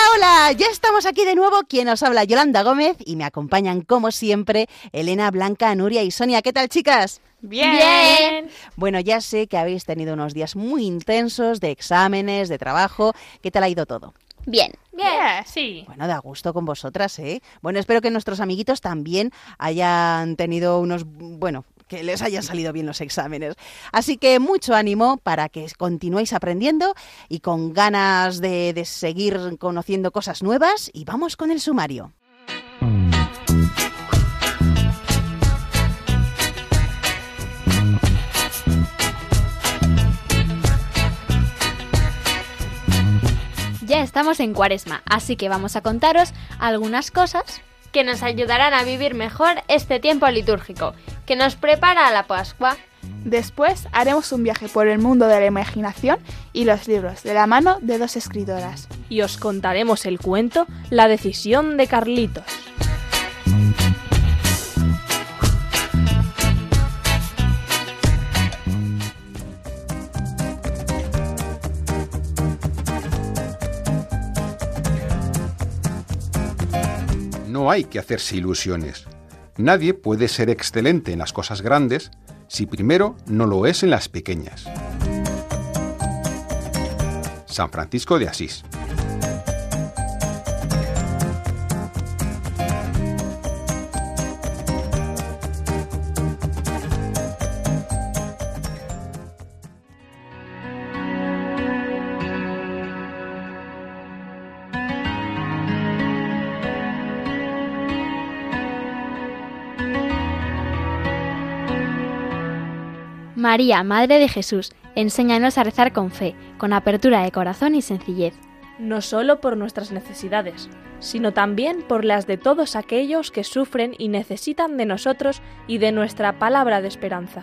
Hola, hola, ya estamos aquí de nuevo. Quien os habla, Yolanda Gómez, y me acompañan como siempre Elena, Blanca, Nuria y Sonia. ¿Qué tal, chicas? Bien. Bueno, ya sé que habéis tenido unos días muy intensos de exámenes, de trabajo. ¿Qué tal ha ido todo? Bien. Bien, sí. Bueno, da gusto con vosotras, ¿eh? Bueno, espero que nuestros amiguitos también hayan tenido unos, bueno, que les hayan salido bien los exámenes. Así que mucho ánimo para que continuéis aprendiendo y con ganas de, de seguir conociendo cosas nuevas. Y vamos con el sumario. Ya estamos en cuaresma, así que vamos a contaros algunas cosas que nos ayudarán a vivir mejor este tiempo litúrgico, que nos prepara a la Pascua. Después haremos un viaje por el mundo de la imaginación y los libros de la mano de dos escritoras. y os contaremos el cuento La decisión de Carlitos. No hay que hacerse ilusiones. Nadie puede ser excelente en las cosas grandes si primero no lo es en las pequeñas. San Francisco de Asís. María, Madre de Jesús, enséñanos a rezar con fe, con apertura de corazón y sencillez. No solo por nuestras necesidades, sino también por las de todos aquellos que sufren y necesitan de nosotros y de nuestra palabra de esperanza.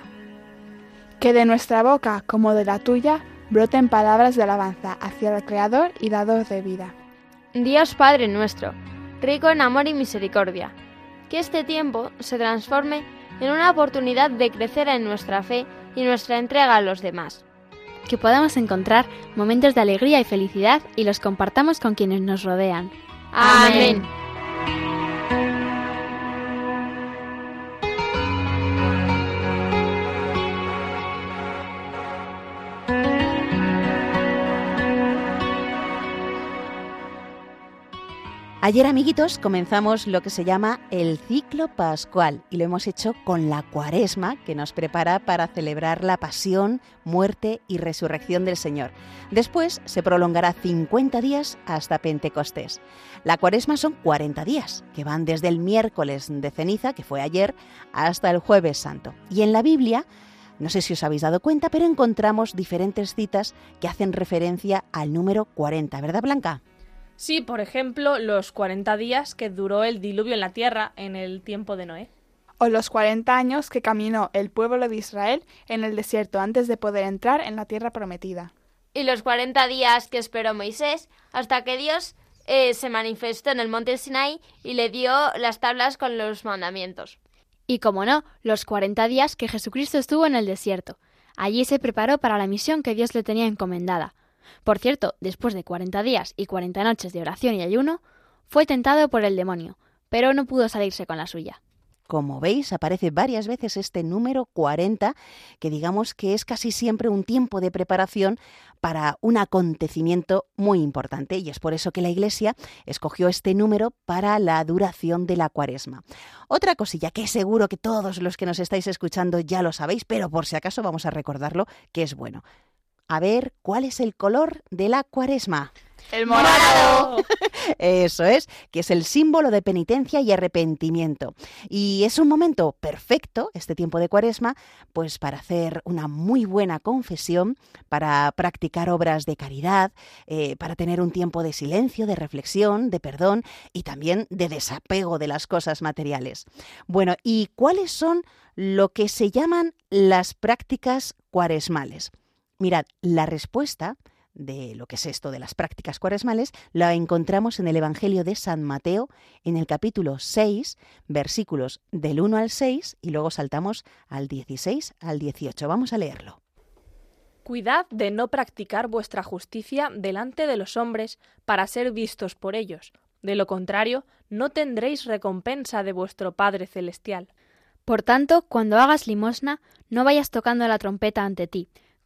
Que de nuestra boca, como de la tuya, broten palabras de alabanza hacia el Creador y Dador de vida. Dios Padre nuestro, rico en amor y misericordia, que este tiempo se transforme en una oportunidad de crecer en nuestra fe y nuestra entrega a los demás. Que podamos encontrar momentos de alegría y felicidad y los compartamos con quienes nos rodean. Amén. Ayer, amiguitos, comenzamos lo que se llama el ciclo pascual y lo hemos hecho con la cuaresma que nos prepara para celebrar la pasión, muerte y resurrección del Señor. Después se prolongará 50 días hasta Pentecostés. La cuaresma son 40 días, que van desde el miércoles de ceniza, que fue ayer, hasta el jueves santo. Y en la Biblia, no sé si os habéis dado cuenta, pero encontramos diferentes citas que hacen referencia al número 40, ¿verdad, Blanca? Sí, por ejemplo, los 40 días que duró el diluvio en la tierra en el tiempo de Noé. O los 40 años que caminó el pueblo de Israel en el desierto antes de poder entrar en la tierra prometida. Y los 40 días que esperó Moisés hasta que Dios eh, se manifestó en el monte Sinai y le dio las tablas con los mandamientos. Y como no, los 40 días que Jesucristo estuvo en el desierto. Allí se preparó para la misión que Dios le tenía encomendada. Por cierto, después de 40 días y 40 noches de oración y ayuno, fue tentado por el demonio, pero no pudo salirse con la suya. Como veis, aparece varias veces este número 40, que digamos que es casi siempre un tiempo de preparación para un acontecimiento muy importante y es por eso que la Iglesia escogió este número para la duración de la cuaresma. Otra cosilla que seguro que todos los que nos estáis escuchando ya lo sabéis, pero por si acaso vamos a recordarlo, que es bueno. A ver, ¿cuál es el color de la cuaresma? El morado. Eso es, que es el símbolo de penitencia y arrepentimiento. Y es un momento perfecto, este tiempo de cuaresma, pues para hacer una muy buena confesión, para practicar obras de caridad, eh, para tener un tiempo de silencio, de reflexión, de perdón y también de desapego de las cosas materiales. Bueno, ¿y cuáles son lo que se llaman las prácticas cuaresmales? Mirad, la respuesta de lo que es esto de las prácticas cuaresmales, la encontramos en el Evangelio de San Mateo, en el capítulo 6, versículos del 1 al 6, y luego saltamos al 16 al 18. Vamos a leerlo. Cuidad de no practicar vuestra justicia delante de los hombres para ser vistos por ellos. De lo contrario, no tendréis recompensa de vuestro Padre Celestial. Por tanto, cuando hagas limosna, no vayas tocando la trompeta ante ti,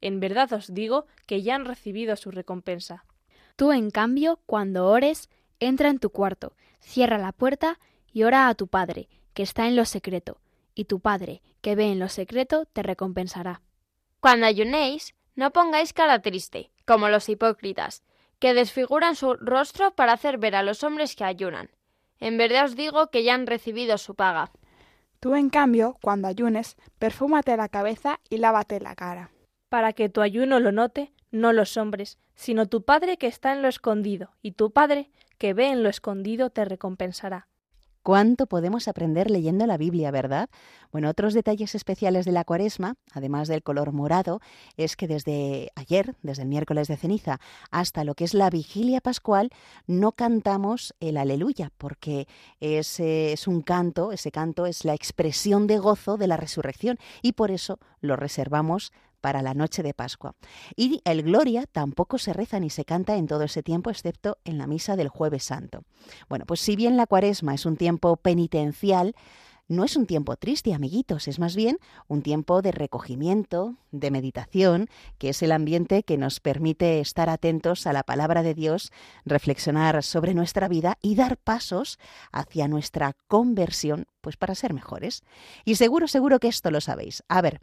En verdad os digo que ya han recibido su recompensa. Tú, en cambio, cuando ores, entra en tu cuarto, cierra la puerta y ora a tu Padre, que está en lo secreto, y tu Padre, que ve en lo secreto, te recompensará. Cuando ayunéis, no pongáis cara triste, como los hipócritas, que desfiguran su rostro para hacer ver a los hombres que ayunan. En verdad os digo que ya han recibido su paga. Tú, en cambio, cuando ayunes, perfúmate la cabeza y lávate la cara para que tu ayuno lo note no los hombres, sino tu Padre que está en lo escondido, y tu Padre que ve en lo escondido te recompensará. ¿Cuánto podemos aprender leyendo la Biblia, verdad? Bueno, otros detalles especiales de la cuaresma, además del color morado, es que desde ayer, desde el miércoles de ceniza, hasta lo que es la vigilia pascual, no cantamos el aleluya, porque es, es un canto, ese canto es la expresión de gozo de la resurrección, y por eso lo reservamos para la noche de Pascua. Y el Gloria tampoco se reza ni se canta en todo ese tiempo, excepto en la misa del jueves santo. Bueno, pues si bien la cuaresma es un tiempo penitencial, no es un tiempo triste, amiguitos, es más bien un tiempo de recogimiento, de meditación, que es el ambiente que nos permite estar atentos a la palabra de Dios, reflexionar sobre nuestra vida y dar pasos hacia nuestra conversión, pues para ser mejores. Y seguro, seguro que esto lo sabéis. A ver,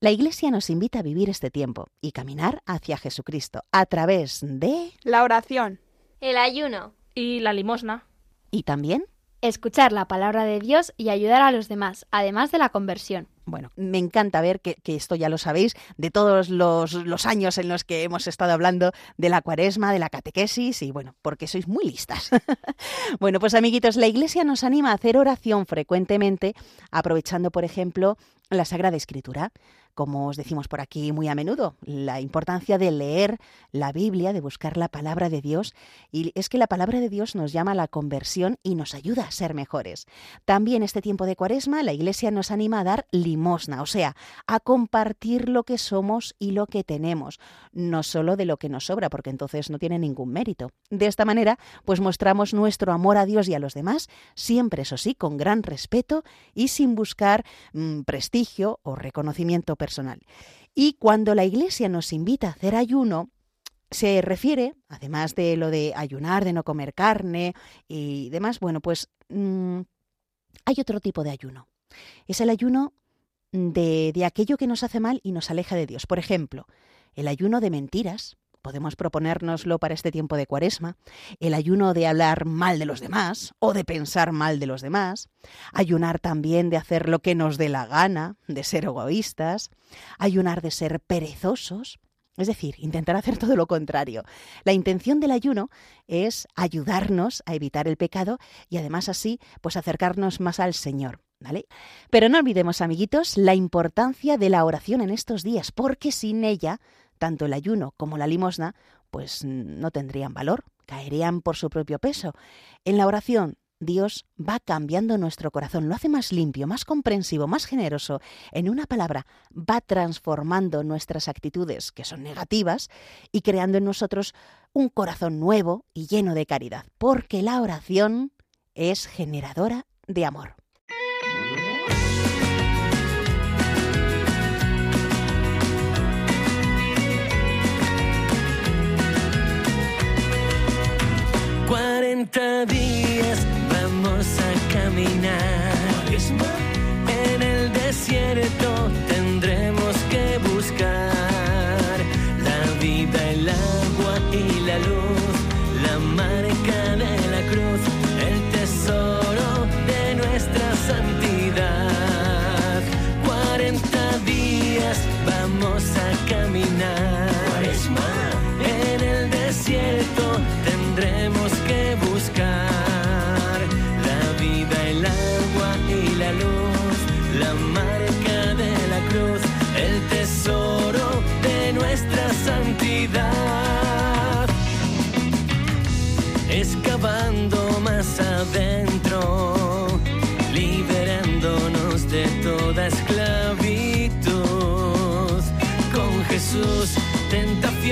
la Iglesia nos invita a vivir este tiempo y caminar hacia Jesucristo a través de la oración, el ayuno y la limosna. Y también escuchar la palabra de Dios y ayudar a los demás, además de la conversión. Bueno, me encanta ver que, esto ya lo sabéis, de todos los, los, años en los que hemos estado hablando de la cuaresma, de la catequesis, y bueno, porque sois muy listas. bueno, pues amiguitos, la Iglesia nos anima a hacer oración frecuentemente, aprovechando, por ejemplo, la Sagrada Escritura como os decimos por aquí muy a menudo, la importancia de leer la Biblia, de buscar la palabra de Dios, y es que la palabra de Dios nos llama a la conversión y nos ayuda a ser mejores. También este tiempo de Cuaresma la Iglesia nos anima a dar limosna, o sea, a compartir lo que somos y lo que tenemos, no solo de lo que nos sobra, porque entonces no tiene ningún mérito. De esta manera, pues mostramos nuestro amor a Dios y a los demás, siempre eso sí, con gran respeto y sin buscar mm, prestigio o reconocimiento personal personal. Y cuando la Iglesia nos invita a hacer ayuno, se refiere, además de lo de ayunar, de no comer carne y demás, bueno, pues mm, hay otro tipo de ayuno. Es el ayuno de, de aquello que nos hace mal y nos aleja de Dios. Por ejemplo, el ayuno de mentiras, podemos proponérnoslo para este tiempo de cuaresma, el ayuno de hablar mal de los demás o de pensar mal de los demás, ayunar también de hacer lo que nos dé la gana, de ser egoístas, ayunar de ser perezosos, es decir, intentar hacer todo lo contrario. La intención del ayuno es ayudarnos a evitar el pecado y además así, pues acercarnos más al Señor. ¿Vale? Pero no olvidemos, amiguitos, la importancia de la oración en estos días, porque sin ella tanto el ayuno como la limosna, pues no tendrían valor, caerían por su propio peso. En la oración, Dios va cambiando nuestro corazón, lo hace más limpio, más comprensivo, más generoso. En una palabra, va transformando nuestras actitudes, que son negativas, y creando en nosotros un corazón nuevo y lleno de caridad, porque la oración es generadora de amor. Cuarenta días vamos a caminar.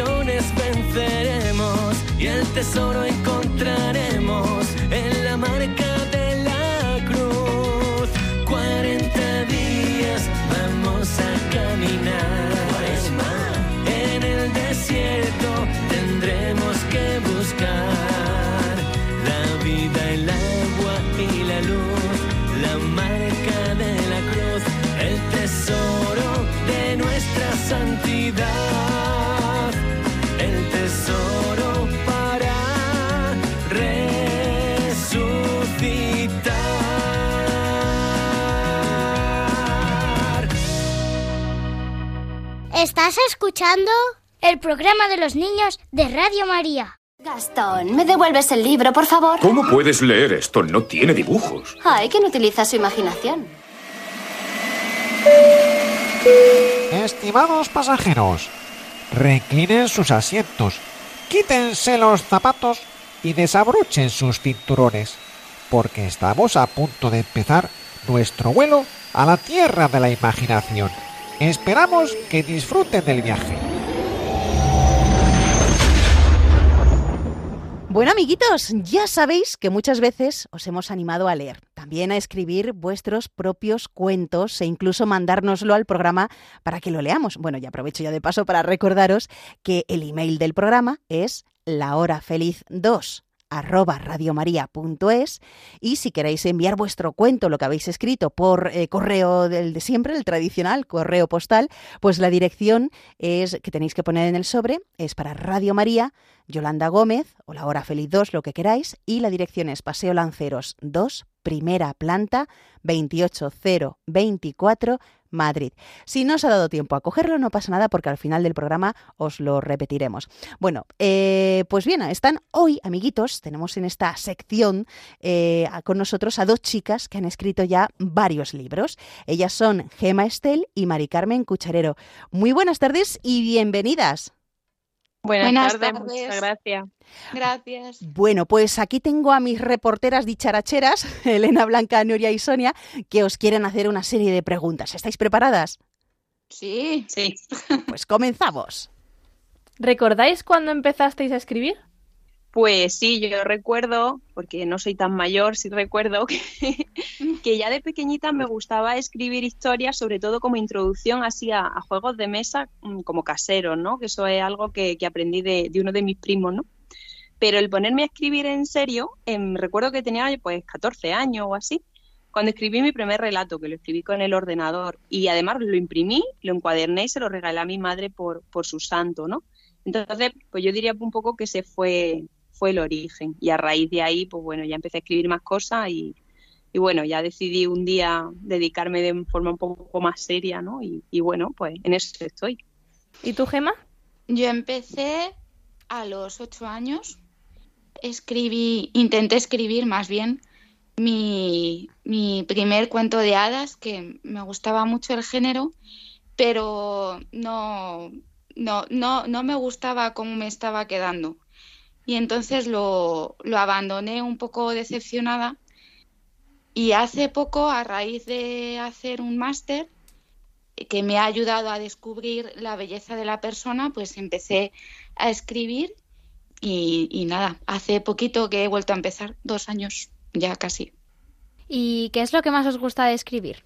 Venceremos y el tesoro encontraremos ¿Estás escuchando? El programa de los niños de Radio María. Gastón, ¿me devuelves el libro, por favor? ¿Cómo puedes leer esto? No tiene dibujos. Ay, que no utiliza su imaginación. Estimados pasajeros, reclinen sus asientos, quítense los zapatos y desabrochen sus cinturones, porque estamos a punto de empezar nuestro vuelo a la tierra de la imaginación. Esperamos que disfruten del viaje. Bueno, amiguitos, ya sabéis que muchas veces os hemos animado a leer, también a escribir vuestros propios cuentos e incluso mandárnoslo al programa para que lo leamos. Bueno, y aprovecho ya de paso para recordaros que el email del programa es lahorafeliz2 arroba radiomaria.es y si queréis enviar vuestro cuento, lo que habéis escrito, por eh, correo del de siempre, el tradicional correo postal, pues la dirección es que tenéis que poner en el sobre es para Radio María, Yolanda Gómez o la hora feliz 2, lo que queráis, y la dirección es Paseo Lanceros 2, primera planta, 28024, Madrid. Si no os ha dado tiempo a cogerlo, no pasa nada porque al final del programa os lo repetiremos. Bueno, eh, pues bien, están hoy, amiguitos, tenemos en esta sección eh, con nosotros a dos chicas que han escrito ya varios libros. Ellas son Gema Estel y Mari Carmen Cucharero. Muy buenas tardes y bienvenidas. Buenas, Buenas tardes, tardes. muchas gracias. Gracias. Bueno, pues aquí tengo a mis reporteras dicharacheras, Elena, Blanca, Nuria y Sonia, que os quieren hacer una serie de preguntas. ¿Estáis preparadas? Sí. Sí. Pues comenzamos. ¿Recordáis cuándo empezasteis a escribir? Pues sí, yo recuerdo, porque no soy tan mayor, sí recuerdo que, que ya de pequeñita me gustaba escribir historias, sobre todo como introducción así a, a juegos de mesa mm, como caseros, ¿no? Que eso es algo que, que aprendí de, de uno de mis primos, ¿no? Pero el ponerme a escribir en serio, em, recuerdo que tenía pues 14 años o así, cuando escribí mi primer relato, que lo escribí con el ordenador, y además lo imprimí, lo encuaderné y se lo regalé a mi madre por, por su santo, ¿no? Entonces, pues yo diría un poco que ese fue, fue el origen. Y a raíz de ahí, pues bueno, ya empecé a escribir más cosas y, y bueno, ya decidí un día dedicarme de forma un poco más seria, ¿no? Y, y bueno, pues en eso estoy. ¿Y tú, Gema? Yo empecé a los ocho años. Escribí, intenté escribir más bien mi, mi primer cuento de hadas, que me gustaba mucho el género, pero no, no, no, no me gustaba cómo me estaba quedando. Y entonces lo, lo abandoné un poco decepcionada. Y hace poco, a raíz de hacer un máster que me ha ayudado a descubrir la belleza de la persona, pues empecé a escribir y, y nada, hace poquito que he vuelto a empezar, dos años ya casi. ¿Y qué es lo que más os gusta de escribir?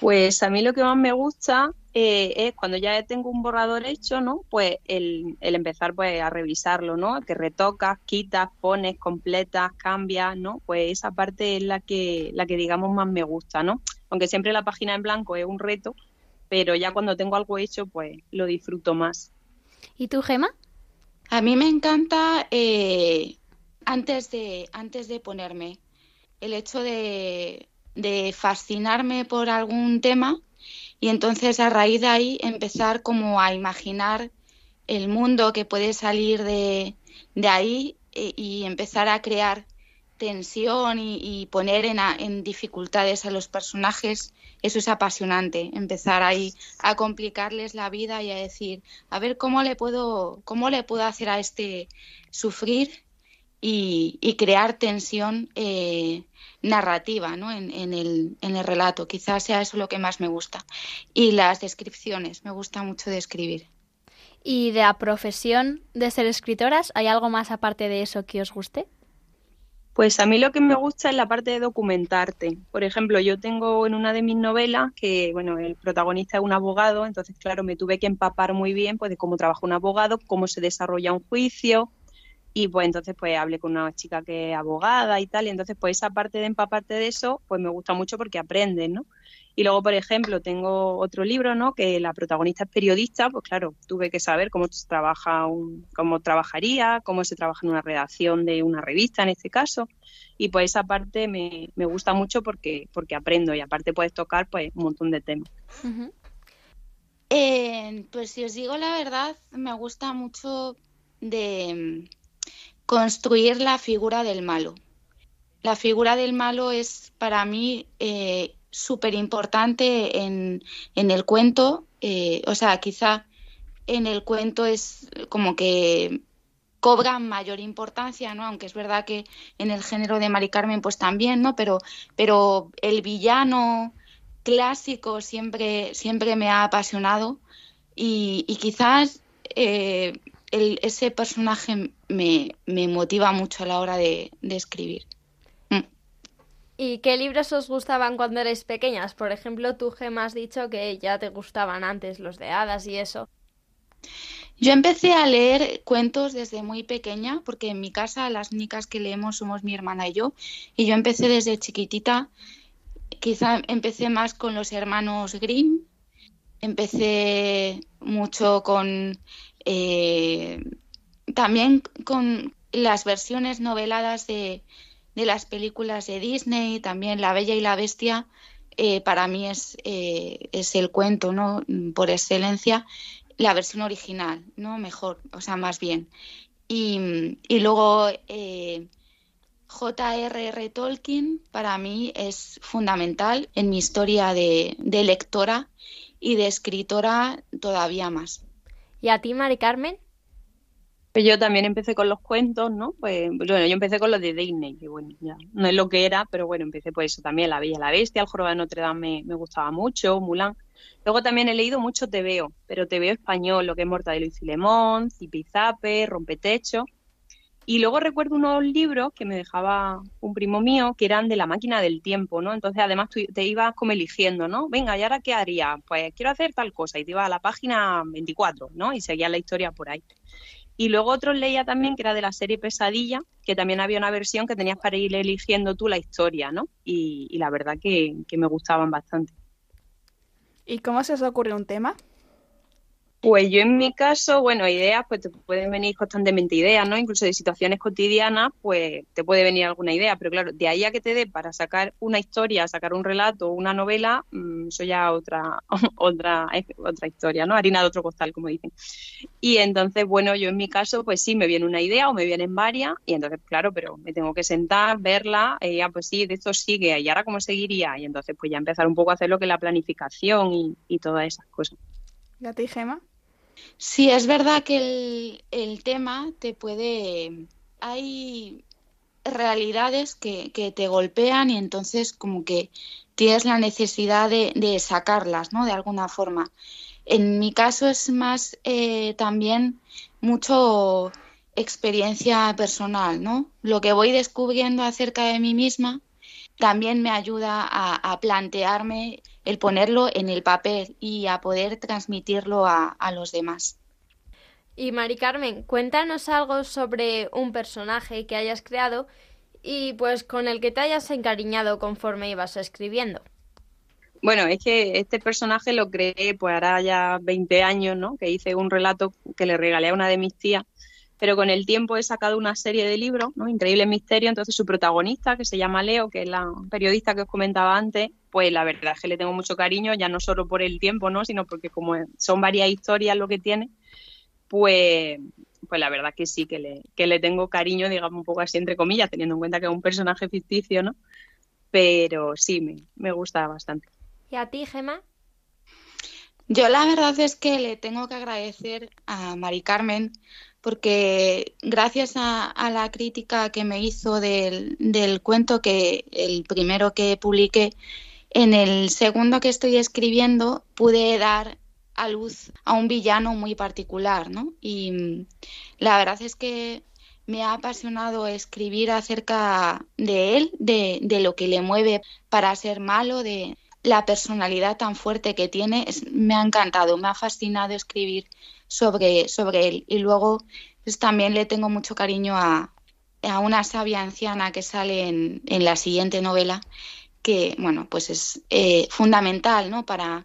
Pues a mí lo que más me gusta eh, es cuando ya tengo un borrador hecho, ¿no? Pues el, el empezar pues a revisarlo, ¿no? Que retocas, quitas, pones, completas, cambias, ¿no? Pues esa parte es la que, la que digamos más me gusta, ¿no? Aunque siempre la página en blanco es un reto, pero ya cuando tengo algo hecho, pues lo disfruto más. ¿Y tú, Gema? A mí me encanta eh, antes de antes de ponerme el hecho de, de fascinarme por algún tema y entonces a raíz de ahí empezar como a imaginar el mundo que puede salir de, de ahí e- y empezar a crear tensión y, y poner en, a- en dificultades a los personajes, eso es apasionante, empezar ahí a complicarles la vida y a decir, a ver cómo le puedo, cómo le puedo hacer a este sufrir y, y crear tensión eh, narrativa ¿no? en, en el, en el relato. Quizás sea eso lo que más me gusta. Y las descripciones, me gusta mucho describir. ¿Y de la profesión de ser escritoras, hay algo más aparte de eso que os guste? Pues a mí lo que me gusta es la parte de documentarte. Por ejemplo, yo tengo en una de mis novelas que, bueno, el protagonista es un abogado, entonces, claro, me tuve que empapar muy bien pues de cómo trabaja un abogado, cómo se desarrolla un juicio, y pues entonces pues hablé con una chica que es abogada y tal, y entonces pues esa parte de empaparte de eso pues me gusta mucho porque aprendes, ¿no? Y luego, por ejemplo, tengo otro libro, ¿no? Que la protagonista es periodista, pues claro, tuve que saber cómo trabaja un, cómo trabajaría, cómo se trabaja en una redacción de una revista en este caso. Y pues esa parte me, me gusta mucho porque, porque aprendo y aparte puedes tocar pues un montón de temas. Eh, pues si os digo la verdad, me gusta mucho de construir la figura del malo. La figura del malo es para mí eh, súper importante en, en el cuento. eh, o sea, quizá en el cuento es como que cobra mayor importancia, ¿no? Aunque es verdad que en el género de Mari Carmen pues también, ¿no? Pero, pero el villano clásico siempre, siempre me ha apasionado y, quizás eh, el- ese personaje me, me motiva mucho a la hora de, de escribir. ¿Y qué libros os gustaban cuando erais pequeñas? Por ejemplo, tú, Gemma, has dicho que ya te gustaban antes los de hadas y eso. Yo empecé a leer cuentos desde muy pequeña, porque en mi casa las únicas que leemos somos mi hermana y yo, y yo empecé desde chiquitita. Quizá empecé más con los hermanos Grimm, empecé mucho con eh, también con las versiones noveladas de, las películas de Disney, también La Bella y la Bestia, eh, para mí es, eh, es el cuento, ¿no? Por excelencia, la versión original, ¿no? Mejor, o sea, más bien. Y, y luego J.R.R. Tolkien para mí es fundamental en mi historia de lectora y de escritora todavía más. ¿Y a ti, Mari Carmen? Pues yo también empecé con los cuentos, ¿no? Pues bueno, yo empecé con los de Disney, que bueno, ya no es lo que era, pero bueno, empecé por eso también, La Bella la Bestia, El Jorobado de Notre Dame me, me gustaba mucho, Mulan. Luego también he leído mucho TVO, pero TVO español, lo que es Mortadelo y Filemón, Zipizape, Rompetecho. Y luego recuerdo unos libros que me dejaba un primo mío que eran de la máquina del tiempo, ¿no? Entonces, además, tú te ibas como eligiendo, ¿no? Venga, ¿y ahora qué haría? Pues quiero hacer tal cosa. Y te ibas a la página 24, ¿no? Y seguía la historia por ahí. Y luego otros leía también que era de la serie Pesadilla, que también había una versión que tenías para ir eligiendo tú la historia, ¿no? Y, la verdad que, que me gustaban bastante. ¿Y cómo se os ocurre un tema? Pues yo en mi caso, bueno, ideas, pues te pueden venir constantemente ideas, ¿no? Incluso de situaciones cotidianas, pues te puede venir alguna idea, pero claro, de ahí a que te dé para sacar una historia, sacar un relato, una novela, mmm, eso ya otra, otra, otra historia, ¿no? Harina de otro costal, como dicen. Y entonces, bueno, yo en mi caso, pues sí, me viene una idea o me vienen varias, y entonces, claro, pero me tengo que sentar, verla, y ya, pues sí, de esto sigue, y ahora cómo seguiría, y entonces, pues ya empezar un poco a hacer lo que es la planificación y, y todas esas cosas. ¿Y a ti, Gema? Sí, es verdad que el, tema te puede... Hay realidades que, que, te golpean y entonces como que tienes la necesidad de, sacarlas, ¿no? De alguna forma. En mi caso es más eh, también mucho experiencia personal, ¿no? Lo que voy descubriendo acerca de mí misma también me ayuda a plantearme el ponerlo en el papel y a poder transmitirlo a, a los demás. Y Mari Carmen, cuéntanos algo sobre un personaje que hayas creado y pues con el que te hayas encariñado conforme ibas escribiendo. Bueno, es que este personaje lo creé pues hará ya 20 años, ¿no? Que hice un relato que le regalé a una de mis tías, pero con el tiempo he sacado una serie de libros, ¿no? Increíble Misterio, entonces su protagonista, que se llama Leo, que es la periodista que os comentaba antes, pues la verdad es que le tengo mucho cariño, ya no solo por el tiempo, ¿no? Sino porque como son varias historias lo que tiene, pues, pues la verdad que sí, que le, que le tengo cariño, digamos un poco así entre comillas, teniendo en cuenta que es un personaje ficticio, ¿no? Pero sí, me, me gusta bastante. ¿Y a ti, Gema? Yo la verdad es que le tengo que agradecer a Mari Carmen porque gracias a, a la crítica que me hizo del, del, cuento, que el primero que publiqué, en el segundo que estoy escribiendo pude dar a luz a un villano muy particular, ¿no? Y la verdad es que me ha apasionado escribir acerca de él, de, lo que le mueve para ser malo, de la personalidad tan fuerte que tiene. Me ha encantado, me ha fascinado escribir sobre, sobre él. Y luego pues, también le tengo mucho cariño a, una sabia anciana que sale en, la siguiente novela, que bueno, pues es eh, fundamental ¿no? para,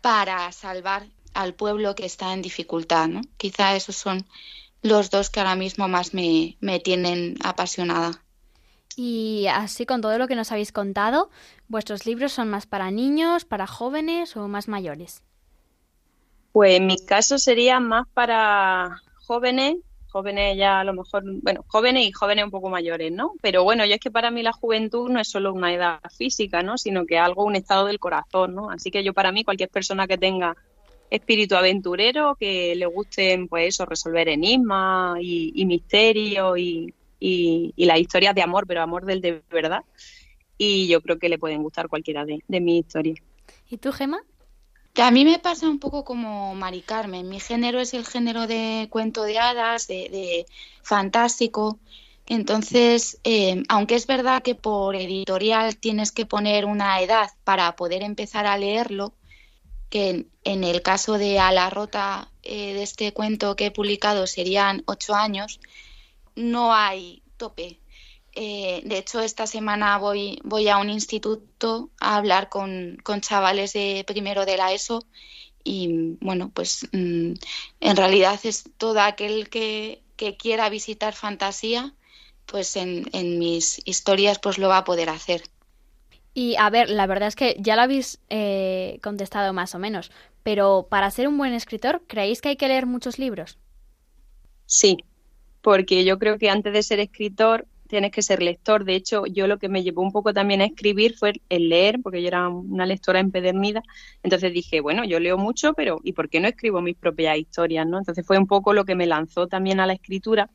para salvar al pueblo que está en dificultad. ¿no? Quizá esos son los dos que ahora mismo más me, me tienen apasionada. Y así con todo lo que nos habéis contado, ¿vuestros libros son más para niños, para jóvenes o más mayores? Pues en mi caso sería más para jóvenes, jóvenes ya a lo mejor, bueno, jóvenes y jóvenes un poco mayores, ¿no? Pero bueno, yo es que para mí la juventud no es solo una edad física, ¿no? Sino que algo, un estado del corazón, ¿no? Así que yo para mí cualquier persona que tenga espíritu aventurero, que le gusten, pues eso, resolver enigmas y, y misterios y, y, las historias de amor, pero amor del de verdad. Y yo creo que le pueden gustar cualquiera de, de mis historias. ¿Y tú, Gema? Que a mí me pasa un poco como Mari Carmen. Mi género es el género de cuento de hadas, de, fantástico. Entonces, eh, aunque es verdad que por editorial tienes que poner una edad para poder empezar a leerlo, que en, en el caso de A la Rota eh, de este cuento que he publicado serían ocho años, no hay tope. Eh, de hecho, esta semana voy, voy a un instituto a hablar con, con, chavales de primero de la ESO y bueno, pues mmm, en realidad es todo aquel que, que quiera visitar fantasía, pues en, en, mis historias pues lo va a poder hacer. Y a ver, la verdad es que ya lo habéis eh, contestado más o menos, pero para ser un buen escritor, ¿creéis que hay que leer muchos libros? Sí, porque yo creo que antes de ser escritor tienes que ser lector. De hecho, yo lo que me llevó un poco también a escribir fue el leer, porque yo era una lectora empedernida. Entonces dije, bueno, yo leo mucho, pero ¿y por qué no escribo mis propias historias? ¿no? Entonces fue un poco lo que me lanzó también a la escritura.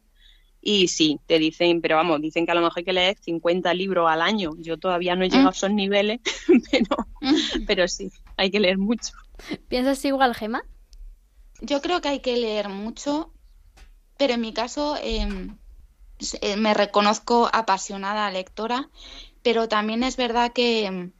Y sí, te dicen, pero vamos, dicen que a lo mejor hay que leer 50 libros al año. Yo todavía no he llegado mm. a esos niveles, pero, pero sí, hay que leer mucho. ¿Piensas igual, Gema? Yo creo que hay que leer mucho, pero en mi caso eh, me reconozco apasionada lectora, pero también es verdad que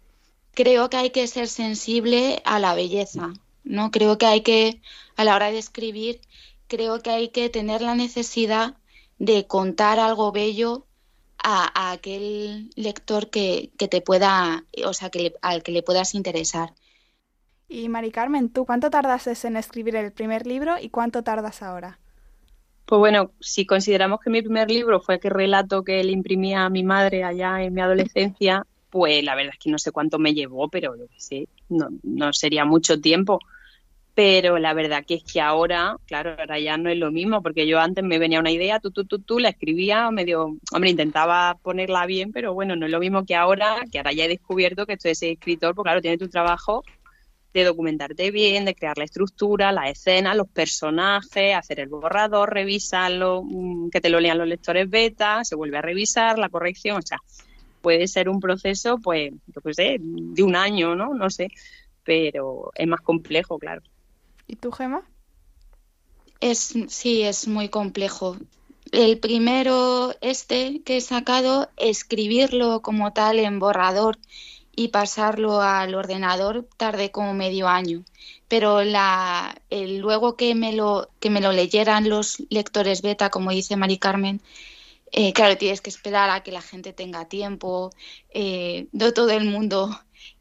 creo que hay que ser sensible a la belleza, ¿no? Creo que hay que, a la hora de escribir, creo que hay que tener la necesidad de contar algo bello a, aquel lector que, que, te pueda, o sea, que al que le puedas interesar. Y Mari Carmen, ¿tú cuánto tardas en escribir el primer libro y cuánto tardas ahora? Pues bueno, si consideramos que mi primer libro fue aquel relato que le imprimía a mi madre allá en mi adolescencia, pues la verdad es que no sé cuánto me llevó, pero yo qué sé, no, no sería mucho tiempo. Pero la verdad que es que ahora, claro, ahora ya no es lo mismo, porque yo antes me venía una idea, tú, tú, tú, tú, la escribía, medio, hombre, intentaba ponerla bien, pero bueno, no es lo mismo que ahora, que ahora ya he descubierto que estoy ese escritor, pues claro, tiene tu trabajo de documentarte bien, de crear la estructura, la escena, los personajes, hacer el borrador, revisarlo, que te lo lean los lectores beta, se vuelve a revisar la corrección, o sea, puede ser un proceso, pues, yo qué sé, de un año, ¿no? No sé, pero es más complejo, claro. ¿Y tú, Gema? Es, sí, es muy complejo. el primero, este que he sacado, escribirlo como tal en borrador y pasarlo al ordenador tardé como medio año. Pero la, luego que me, lo, que me lo leyeran los lectores beta, como dice Mari Carmen, eh, claro, tienes que esperar a que la gente tenga tiempo. Eh, no todo el mundo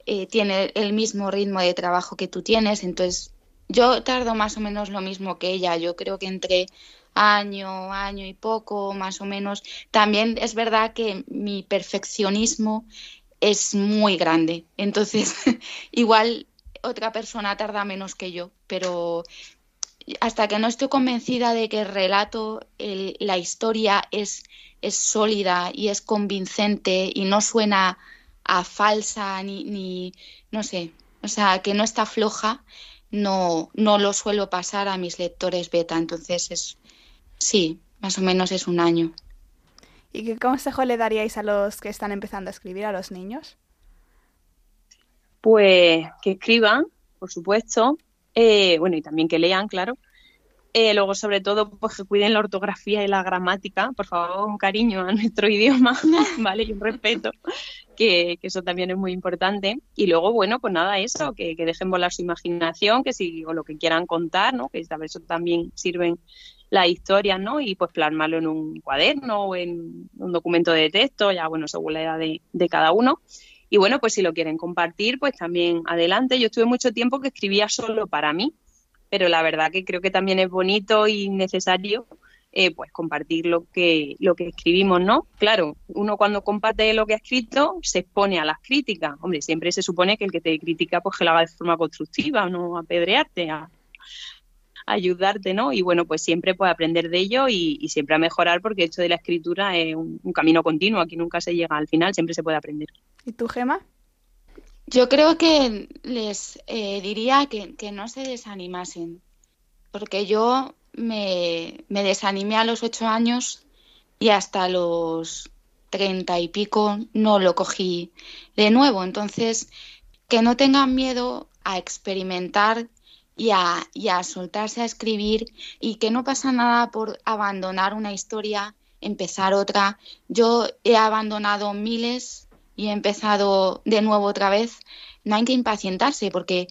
eh, tiene el mismo ritmo de trabajo que tú tienes, entonces yo tardo más o menos lo mismo que ella. Yo creo que entre año, año y poco, más o menos. También es verdad que mi perfeccionismo es muy grande. Entonces, igual otra persona tarda menos que yo, pero hasta que no estoy convencida de que el relato, el, la historia es, es sólida y es convincente y no suena a falsa ni, ni no sé, o sea, que no está floja, no, no lo suelo pasar a mis lectores beta. Entonces, es, sí, más o menos es un año. ¿Y qué consejo le daríais a los que están empezando a escribir, a los niños? Pues que escriban, por supuesto, eh, bueno, y también que lean, claro. Eh, luego, sobre todo, pues que cuiden la ortografía y la gramática, por favor, un cariño a nuestro idioma, ¿vale? Y un respeto, que, eso también es muy importante. Y luego, bueno, pues nada, eso, que, dejen volar su imaginación, que si, o lo que quieran contar, ¿no? Que eso también sirven las historias, ¿no? Y pues plasmarlo en un cuaderno o en un documento de texto, ya bueno, según la edad de, de, cada uno. Y bueno, pues si lo quieren compartir, pues también adelante. Yo estuve mucho tiempo que escribía solo para mí, pero la verdad que creo que también es bonito y necesario eh, pues compartir lo que, lo que escribimos, ¿no? Claro, uno cuando comparte lo que ha escrito se expone a las críticas. Hombre, siempre se supone que el que te critica pues que lo haga de forma constructiva, no apedrearte, a, ayudarte, ¿no? Y bueno, pues siempre puede aprender de ello y, y, siempre a mejorar porque esto de la escritura es un, un, camino continuo, aquí nunca se llega al final, siempre se puede aprender. ¿Y tú, Gema? Yo creo que les eh, diría que, que, no se desanimasen, porque yo me, me desanimé a los ocho años y hasta los treinta y pico no lo cogí de nuevo. Entonces, que no tengan miedo a experimentar y a, soltarse a escribir y que no pasa nada por abandonar una historia, empezar otra. Yo he abandonado miles y he empezado de nuevo otra vez. No hay que impacientarse porque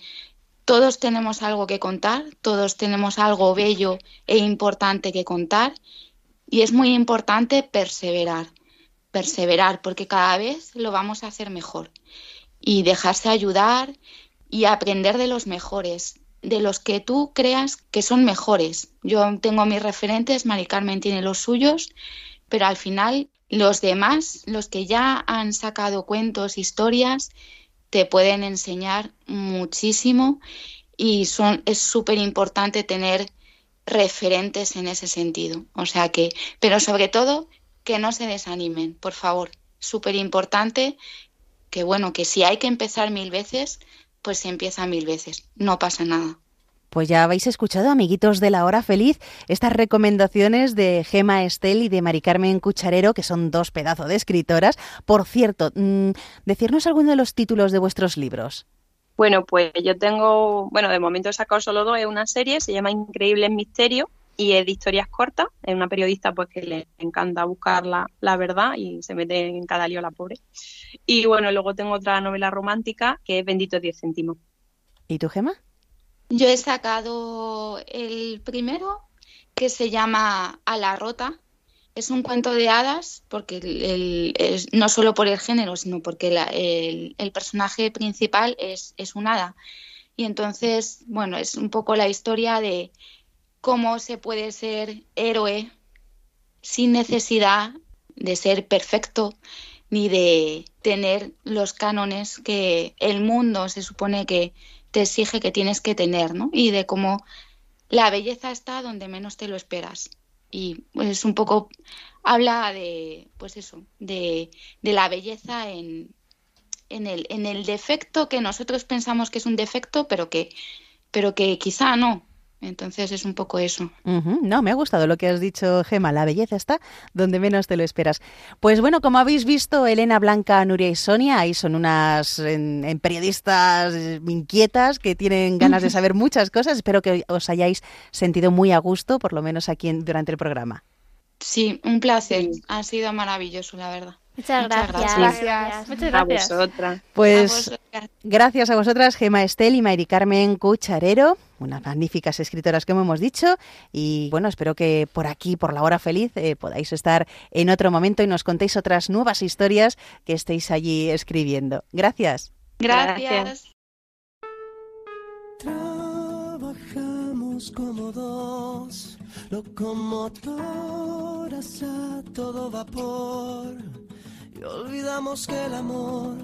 todos tenemos algo que contar, todos tenemos algo bello e importante que contar y es muy importante perseverar, perseverar porque cada vez lo vamos a hacer mejor y dejarse ayudar y aprender de los mejores, de los que tú creas que son mejores. Yo tengo mis referentes, Mari Carmen tiene los suyos, pero al final los demás, los que ya han sacado cuentos, historias, te pueden enseñar muchísimo y son, es súper importante tener referentes en ese sentido. O sea que, pero sobre todo, que no se desanimen, por favor. Súper importante que, bueno, que si hay que empezar mil veces, pues se empieza mil veces, no pasa nada. Pues ya habéis escuchado, amiguitos de la hora feliz, estas recomendaciones de Gema Estel y de Mari Carmen Cucharero, que son dos pedazos de escritoras. Por cierto, mmm, decirnos alguno de los títulos de vuestros libros. Bueno, pues yo tengo, bueno, de momento he sacado solo dos, es una serie, se llama Increíbles Misterios y es de historias cortas, es una periodista pues que le encanta buscar la, la, verdad y se mete en cada lío la pobre. Y bueno, luego tengo otra novela romántica que es Bendito 10 céntimos. ¿Y tú, Gema? Yo he sacado el primero que se llama A la Rota. Es un cuento de hadas, porque el, no solo por el género, sino porque la, el, el, personaje principal es, es un hada. Y entonces, bueno, es un poco la historia de cómo se puede ser héroe sin necesidad de ser perfecto ni de tener los cánones que el mundo se supone que, te exige que tienes que tener, ¿no? Y de cómo la belleza está donde menos te lo esperas. Y pues es un poco, habla de, pues eso, de, de la belleza en, en, el, en el defecto que nosotros pensamos que es un defecto, pero que, pero que quizá no, entonces es un poco eso. Uh -huh. No, me ha gustado lo que has dicho, Gema. La belleza está donde menos te lo esperas. Pues bueno, como habéis visto, Elena, Blanca, Nuria y Sonia, ahí son unas en, en periodistas inquietas que tienen ganas de saber muchas cosas. Espero que os hayáis sentido muy a gusto, por lo menos aquí en, durante el programa. Sí, un placer. Ha sido maravilloso, la verdad. Muchas gracias. gracias. Muchas A vosotras. Pues gracias a vosotras, Gema Estel y Mari Carmen Cucharero, unas magníficas escritoras como hemos dicho. Y bueno, espero que por aquí, por la hora feliz, eh, podáis estar en otro momento y nos contéis otras nuevas historias que estéis allí escribiendo. Gracias. Gracias. Trabajamos como dos locomotoras a todo vapor y olvidamos que el amor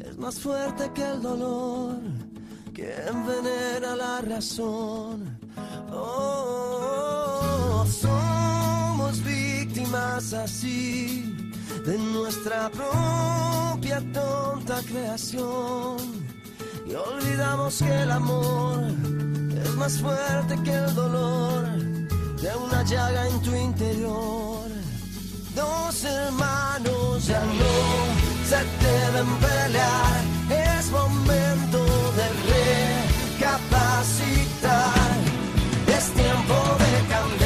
es más fuerte que el dolor que envenena la razón. Oh, somos víctimas así de nuestra propia tonta creación y olvidamos que el amor es más fuerte que el dolor de una llaga en tu interior. Dos hermanos ya no se deben pelear, es momento de recapacitar, es tiempo de cambiar.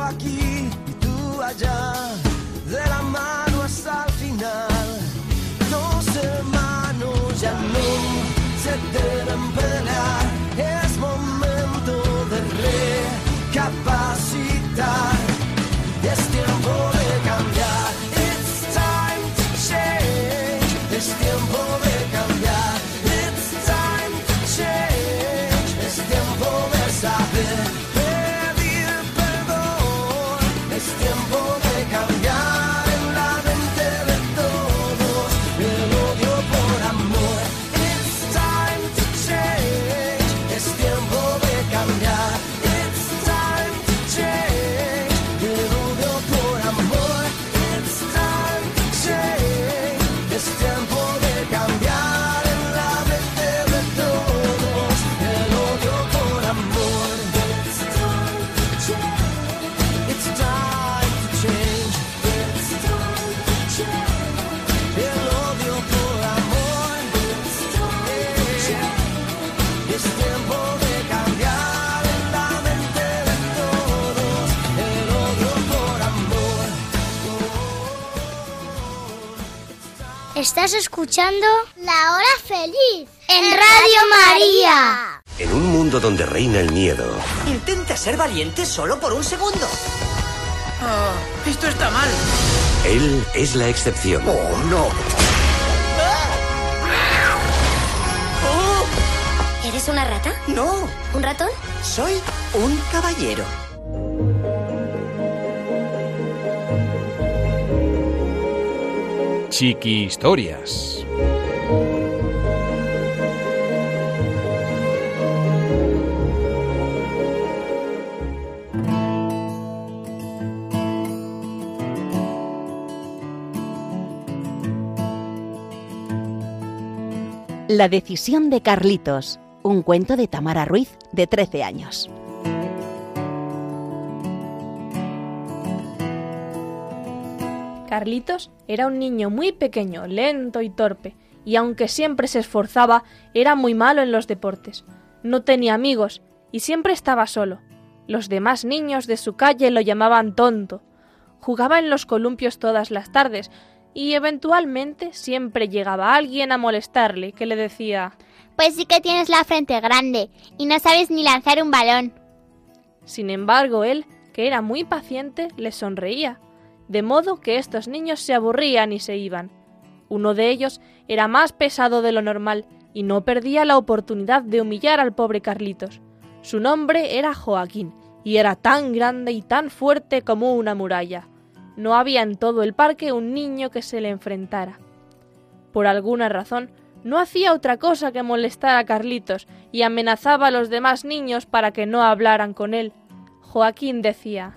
Aquí y tú allá, de la mano hasta el final. Dos hermanos ya no se deben Estás escuchando La Hora Feliz en Radio María. En un mundo donde reina el miedo, Intenta ser valiente solo por un segundo. Oh, esto está mal. él es la excepción. Oh, no. ¿Eres una rata? No, ¿Un ratón? soy un caballero. Chiqui Historias. La decisión de Carlitos, un cuento de Tamara Ruiz, de 13 años. Carlitos era un niño muy pequeño, lento y torpe, y aunque siempre se esforzaba, era muy malo en los deportes. No tenía amigos y siempre estaba solo. Los demás niños de su calle lo llamaban tonto. Jugaba en los columpios todas las tardes y eventualmente siempre llegaba alguien a molestarle que le decía Pues sí que tienes la frente grande y no sabes ni lanzar un balón. Sin embargo, él, que era muy paciente, les sonreía, de modo que estos niños se aburrían y se iban. Uno de ellos era más pesado de lo normal y no perdía la oportunidad de humillar al pobre Carlitos. Su nombre era Joaquín y era tan grande y tan fuerte como una muralla. No había en todo el parque un niño que se le enfrentara. Por alguna razón, no hacía otra cosa que molestar a Carlitos y amenazaba a los demás niños para que no hablaran con él. Joaquín decía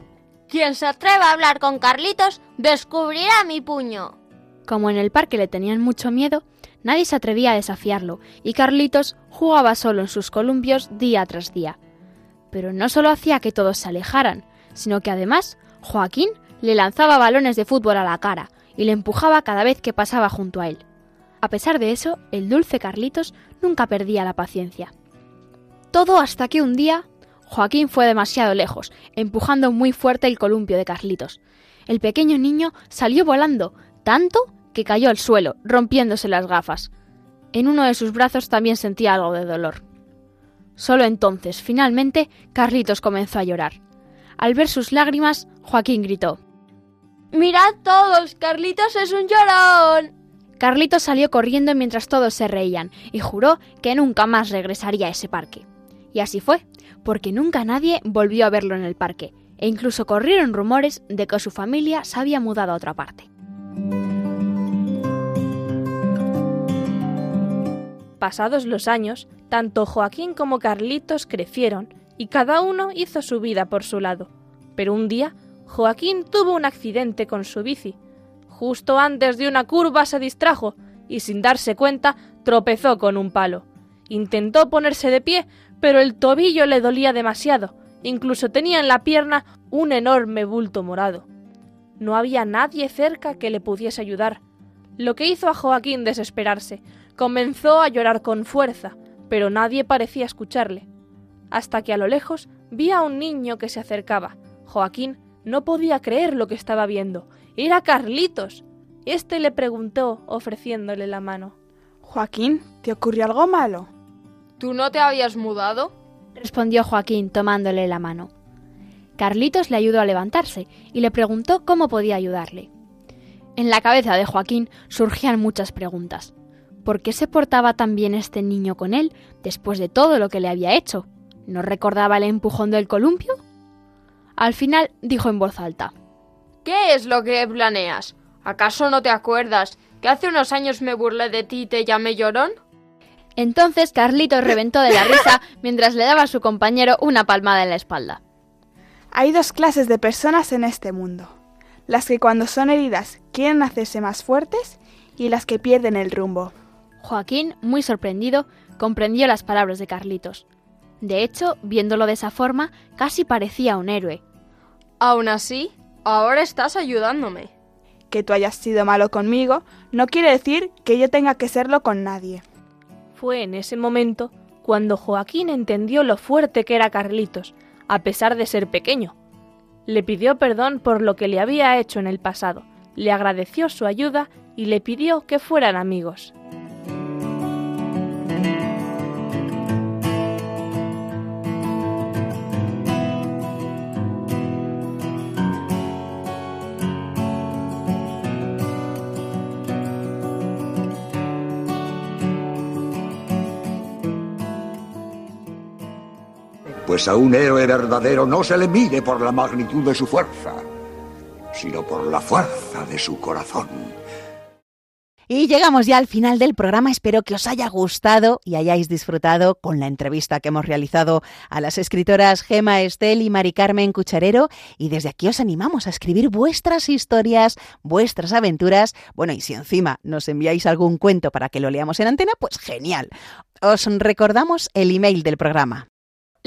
Quien se atreva a hablar con Carlitos descubrirá mi puño. Como en el parque le tenían mucho miedo, nadie se atrevía a desafiarlo, y Carlitos jugaba solo en sus columpios día tras día. Pero no solo hacía que todos se alejaran, sino que además Joaquín le lanzaba balones de fútbol a la cara y le empujaba cada vez que pasaba junto a él. A pesar de eso, el dulce Carlitos nunca perdía la paciencia. Todo hasta que un día Joaquín fue demasiado lejos, empujando muy fuerte el columpio de Carlitos. El pequeño niño salió volando, tanto que cayó al suelo, rompiéndose las gafas. En uno de sus brazos también sentía algo de dolor. Solo entonces, finalmente, Carlitos comenzó a llorar. Al ver sus lágrimas, Joaquín gritó Mirad todos, Carlitos es un llorón. Carlitos salió corriendo mientras todos se reían y juró que nunca más regresaría a ese parque. Y así fue, porque nunca nadie volvió a verlo en el parque, e incluso corrieron rumores de que su familia se había mudado a otra parte. Pasados los años, tanto Joaquín como Carlitos crecieron y cada uno hizo su vida por su lado. Pero un día, Joaquín tuvo un accidente con su bici. Justo antes de una curva se distrajo y sin darse cuenta tropezó con un palo. Intentó ponerse de pie, pero el tobillo le dolía demasiado. Incluso tenía en la pierna un enorme bulto morado. No había nadie cerca que le pudiese ayudar, lo que hizo a Joaquín desesperarse. Comenzó a llorar con fuerza, pero nadie parecía escucharle. Hasta que a lo lejos vi a un niño que se acercaba. Joaquín no podía creer lo que estaba viendo. Era Carlitos. Este le preguntó, ofreciéndole la mano. Joaquín, ¿te ocurrió algo malo? ¿Tú no te habías mudado? respondió Joaquín tomándole la mano. Carlitos le ayudó a levantarse y le preguntó cómo podía ayudarle. En la cabeza de Joaquín surgían muchas preguntas. ¿Por qué se portaba tan bien este niño con él después de todo lo que le había hecho? ¿No recordaba el empujón del columpio? Al final dijo en voz alta. ¿Qué es lo que planeas? ¿Acaso no te acuerdas que hace unos años me burlé de ti y te llamé llorón? Entonces Carlitos reventó de la risa mientras le daba a su compañero una palmada en la espalda. Hay dos clases de personas en este mundo. Las que cuando son heridas quieren hacerse más fuertes y las que pierden el rumbo. Joaquín, muy sorprendido, comprendió las palabras de Carlitos. De hecho, viéndolo de esa forma, casi parecía un héroe. Aún así, ahora estás ayudándome. Que tú hayas sido malo conmigo no quiere decir que yo tenga que serlo con nadie. Fue en ese momento cuando Joaquín entendió lo fuerte que era Carlitos, a pesar de ser pequeño. Le pidió perdón por lo que le había hecho en el pasado, le agradeció su ayuda y le pidió que fueran amigos. Pues a un héroe verdadero no se le mide por la magnitud de su fuerza, sino por la fuerza de su corazón. Y llegamos ya al final del programa. Espero que os haya gustado y hayáis disfrutado con la entrevista que hemos realizado a las escritoras Gema Estel y Mari Carmen Cucharero. Y desde aquí os animamos a escribir vuestras historias, vuestras aventuras. Bueno, y si encima nos enviáis algún cuento para que lo leamos en antena, pues genial. Os recordamos el email del programa.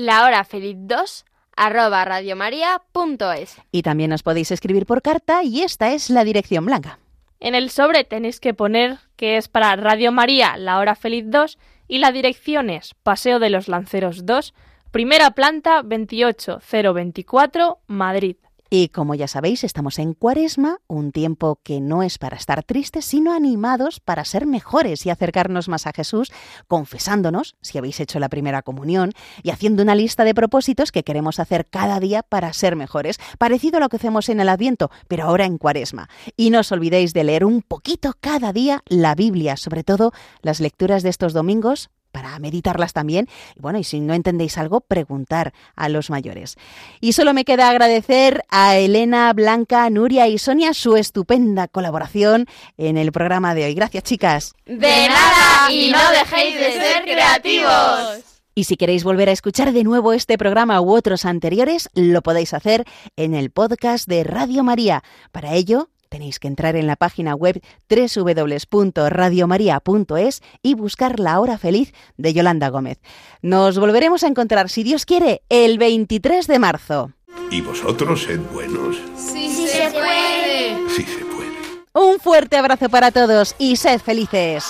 La hora feliz 2 arroba radiomaria.es. Y también os podéis escribir por carta y esta es la dirección blanca. En el sobre tenéis que poner que es para Radio María La Hora Feliz 2 y la dirección es Paseo de los Lanceros 2, primera planta 28024, Madrid. Y como ya sabéis, estamos en Cuaresma, un tiempo que no es para estar tristes, sino animados para ser mejores y acercarnos más a Jesús, confesándonos, si habéis hecho la primera comunión, y haciendo una lista de propósitos que queremos hacer cada día para ser mejores, parecido a lo que hacemos en el Adviento, pero ahora en Cuaresma. Y no os olvidéis de leer un poquito cada día la Biblia, sobre todo las lecturas de estos domingos para meditarlas también. Y bueno, y si no entendéis algo, preguntar a los mayores. Y solo me queda agradecer a Elena, Blanca, Nuria y Sonia su estupenda colaboración en el programa de hoy. Gracias, chicas. De nada y no dejéis de ser creativos. Y si queréis volver a escuchar de nuevo este programa u otros anteriores, lo podéis hacer en el podcast de Radio María. Para ello, tenéis que entrar en la página web www.radiomaria.es y buscar La Hora Feliz de Yolanda Gómez. Nos volveremos a encontrar, si Dios quiere, el 23 de marzo. Y vosotros sed buenos. Sí, se puede. Sí se puede. Un fuerte abrazo para todos y sed felices.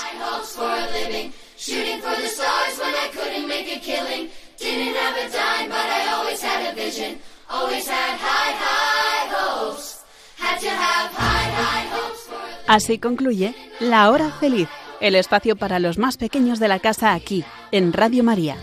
Así concluye La Hora Feliz, el espacio para los más pequeños de la casa aquí, en Radio María.